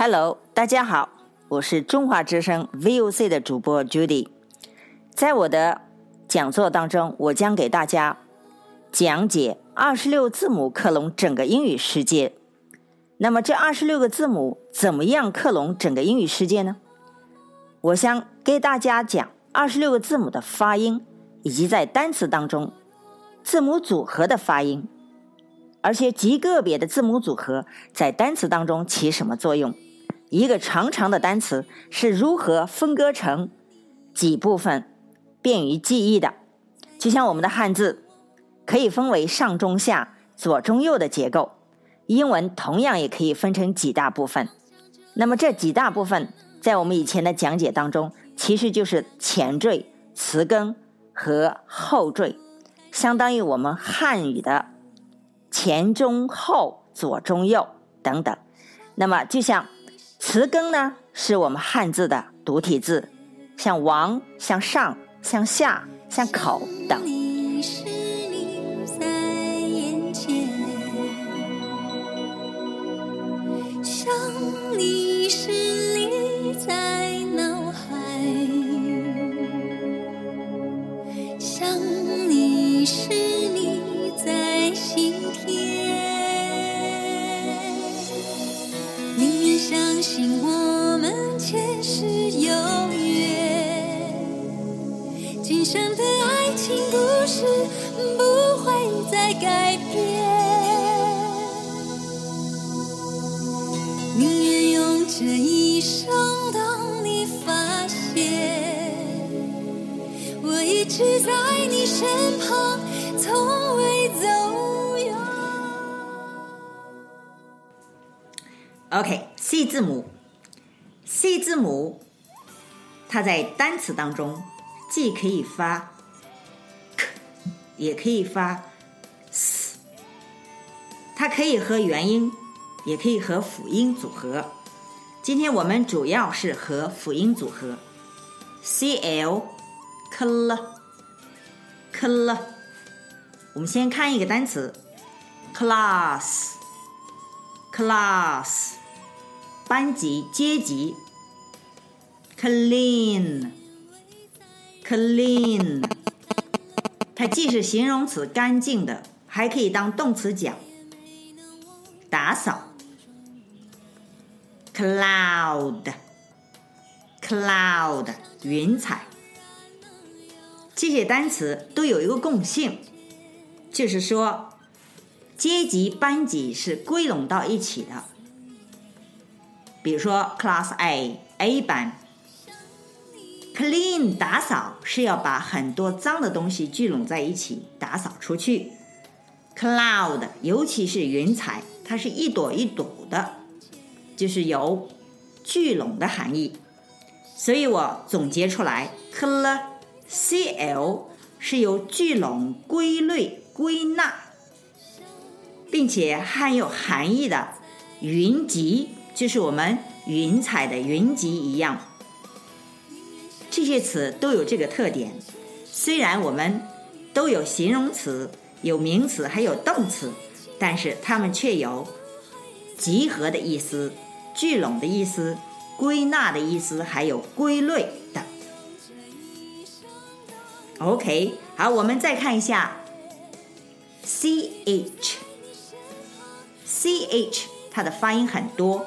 Hello，大家好，我是中华之声 VOC 的主播 Judy。在我的讲座当中，我将给大家讲解二十六字母克隆整个英语世界。那么，这二十六个字母怎么样克隆整个英语世界呢？我想给大家讲二十六个字母的发音，以及在单词当中字母组合的发音，而且极个别的字母组合在单词当中起什么作用？一个长长的单词是如何分割成几部分，便于记忆的？就像我们的汉字可以分为上中下、左中右的结构，英文同样也可以分成几大部分。那么这几大部分，在我们以前的讲解当中，其实就是前缀、词根和后缀，相当于我们汉语的前中后、左中右等等。那么就像。词根呢，是我们汉字的独体字，像王、像上、像下、像口等。想当你发现我一直在你身旁，从未走 OK，C 字母，C 字母，它在单词当中既可以发 k，也可以发 s，它可以和元音，也可以和辅音组合。今天我们主要是和辅音组合，cl，cl，cl。我们先看一个单词，class，class。班级、阶级，clean，clean，它既是形容词干净的，还可以当动词讲。打扫，cloud，cloud，云彩。这些单词都有一个共性，就是说阶级、班级是归拢到一起的。比如说，Class A A 班，clean 打扫是要把很多脏的东西聚拢在一起打扫出去。Cloud 尤其是云彩，它是一朵一朵的，就是有聚拢的含义。所以我总结出来，cl c l 是由聚拢、归类、归纳，并且含有含义的云集。就是我们云彩的云集一样，这些词都有这个特点。虽然我们都有形容词、有名词、还有动词，但是它们却有集合的意思、聚拢的意思、归纳的意思，还有归类的。OK，好，我们再看一下 C H，C H 它的发音很多。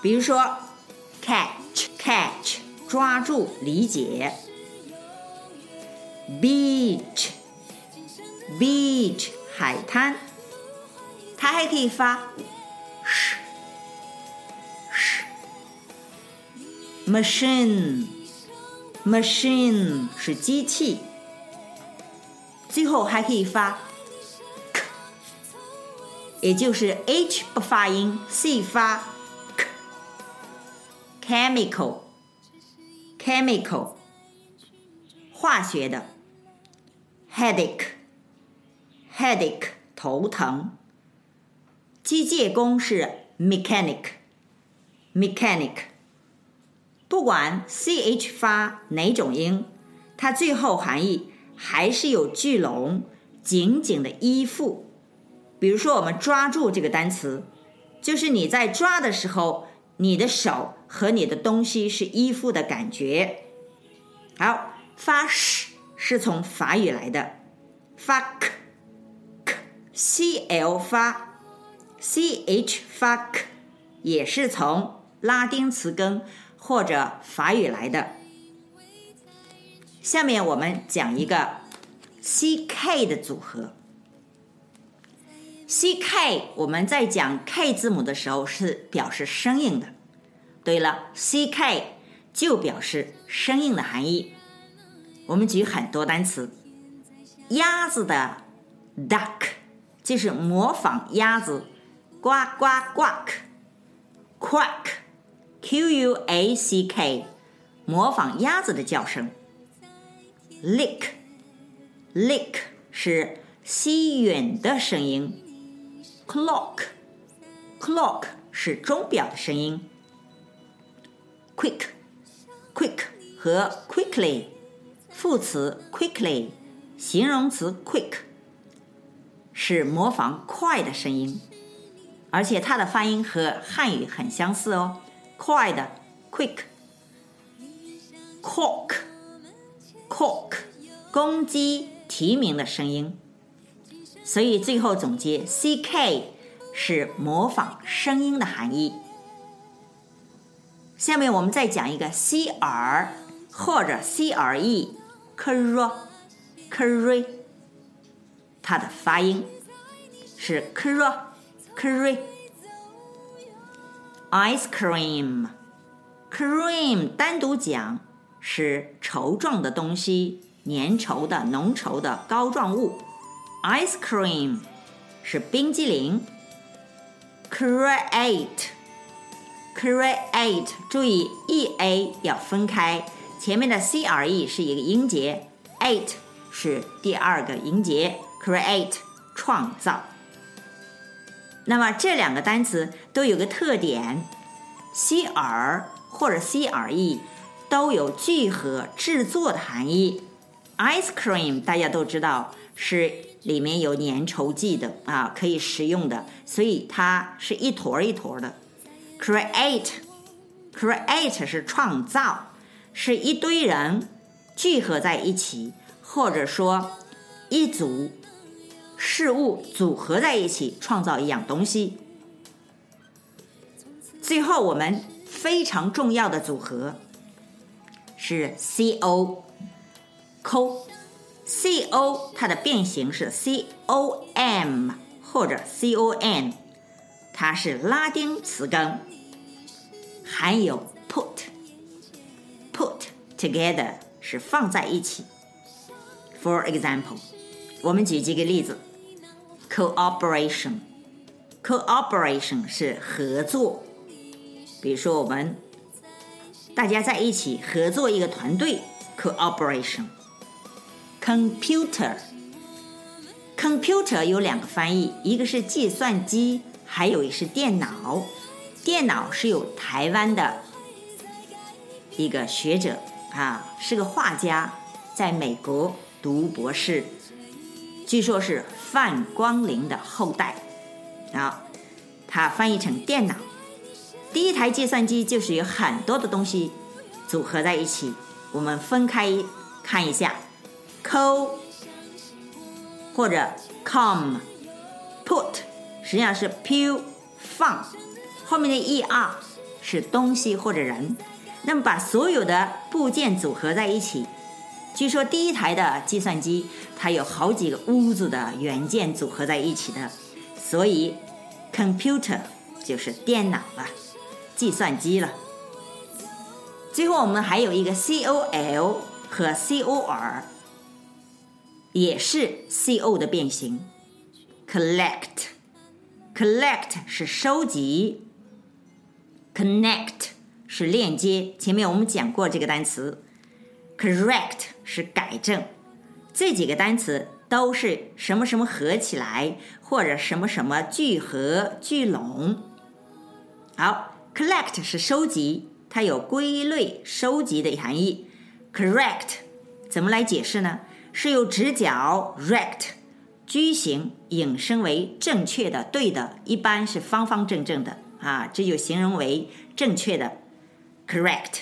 比如说，catch catch 抓住理解，beach beach 海滩，它还可以发 machine machine 是机器，最后还可以发 k，也就是 h 不发音，c 发。k。Chemical，chemical，化学的，headache，headache，头疼。机械工是 mechanic，mechanic。不管 ch 发哪种音，它最后含义还是有聚拢、紧紧的依附。比如说，我们抓住这个单词，就是你在抓的时候，你的手和你的东西是依附的感觉。好，发 sh 是从法语来的，发 k，c l 发，c h 发 k，也是从拉丁词根或者法语来的。下面我们讲一个 c k 的组合。c k 我们在讲 k 字母的时候是表示声音的。对了，c k 就表示声音的含义。我们举很多单词，鸭子的 duck 就是模仿鸭子呱呱呱，Quack Q U A C K，模仿鸭子的叫声。lick，lick 是吸吮的声音。clock，clock 是钟表的声音。quick，quick 和 quickly 副词 quickly，形容词 quick 是模仿快的声音，而且它的发音和汉语很相似哦，快的 quick，cock，cock 公鸡啼鸣的声音。所以最后总结，C K 是模仿声音的含义。下面我们再讲一个 C R 或者 C R E，k r k r，它的发音是 k Ice cream，cream 单独讲是稠状的东西，粘稠的、浓稠的膏状物。Ice cream 是冰激凌。Create，create，注意 e a 要分开，前面的 c r e 是一个音节，ate 是第二个音节。Create 创造。那么这两个单词都有个特点，c r 或者 c r e 都有聚合、制作的含义。Ice cream 大家都知道是。里面有粘稠剂的啊，可以食用的，所以它是一坨一坨的。Create，create 是创造，是一堆人聚合在一起，或者说一组事物组合在一起创造一样东西。最后我们非常重要的组合是 co，co。C O 它的变形是 C O M 或者 C O N，它是拉丁词根，含有 put，put together 是放在一起。For example，我们举几个例子，cooperation，cooperation 是合作，比如说我们大家在一起合作一个团队，cooperation。Computer，computer 有两个翻译，一个是计算机，还有一是电脑。电脑是有台湾的一个学者啊，是个画家，在美国读博士，据说是范光陵的后代。啊，他翻译成电脑。第一台计算机就是有很多的东西组合在一起，我们分开看一下。co 或者 com put 实际上是 pu 放，后面的 er 是东西或者人。那么把所有的部件组合在一起，据说第一台的计算机它有好几个屋子的元件组合在一起的，所以 computer 就是电脑了，计算机了。最后我们还有一个 col 和 cor。也是 c o 的变形，collect，collect 是收集，connect 是链接。前面我们讲过这个单词，correct 是改正。这几个单词都是什么什么合起来，或者什么什么聚合聚拢。好，collect 是收集，它有归类、收集的含义。correct 怎么来解释呢？是由直角 rect 矩形引申为正确的、对的，一般是方方正正的啊，这就形容为正确的，correct。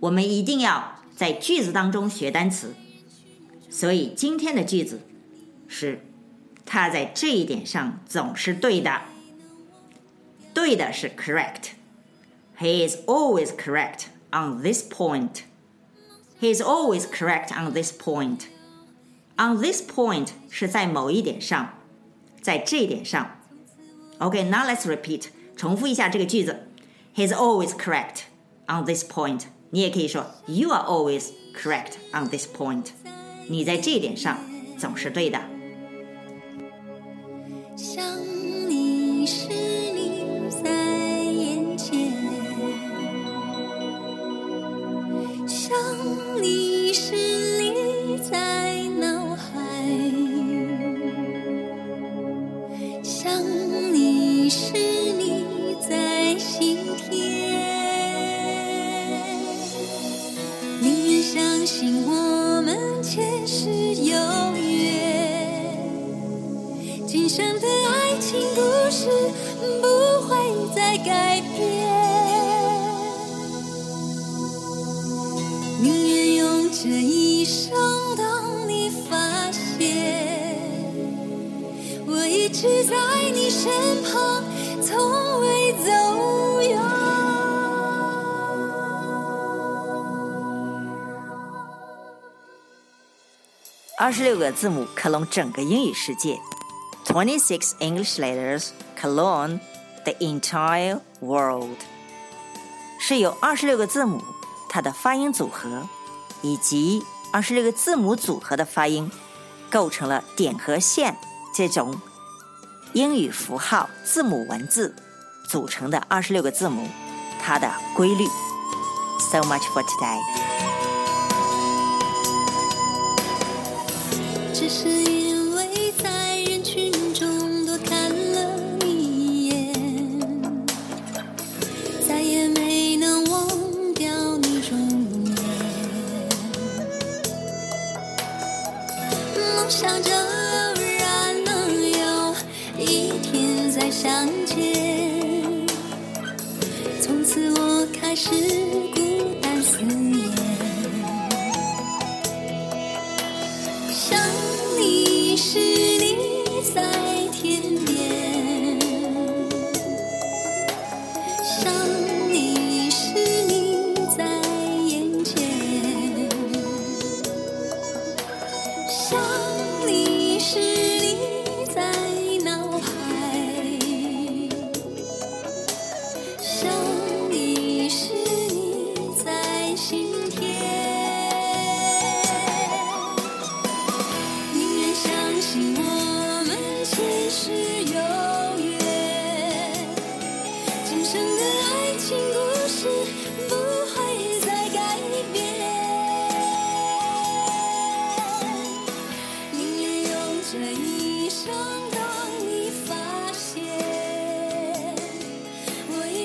我们一定要在句子当中学单词，所以今天的句子是他在这一点上总是对的，对的是 correct。He is always correct on this point. He is always correct on this point. On this point 是在某一点上，在这一点上。OK，now、let's repeat，重复一下这个句子。He is always correct on this point。你也可以说 You are always correct on this point。你在这一点上总是对的。是在你身旁，从未走远。二十六个字母克隆整个英语世界，Twenty-six English letters clone the entire world，是由二十六个字母它的发音组合以及二十六个字母组合的发音构成了点和线这种。英语符号、字母、文字组成的二十六个字母，它的规律。So much for today。只是想你时，你在天边；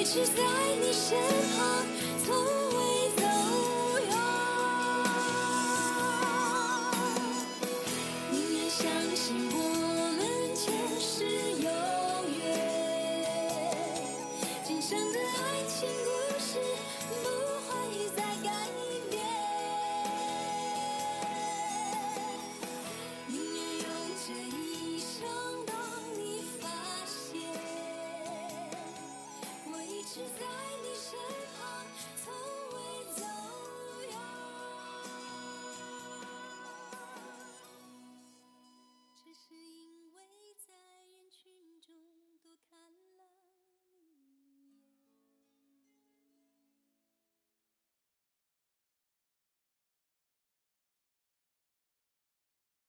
一直在你身旁从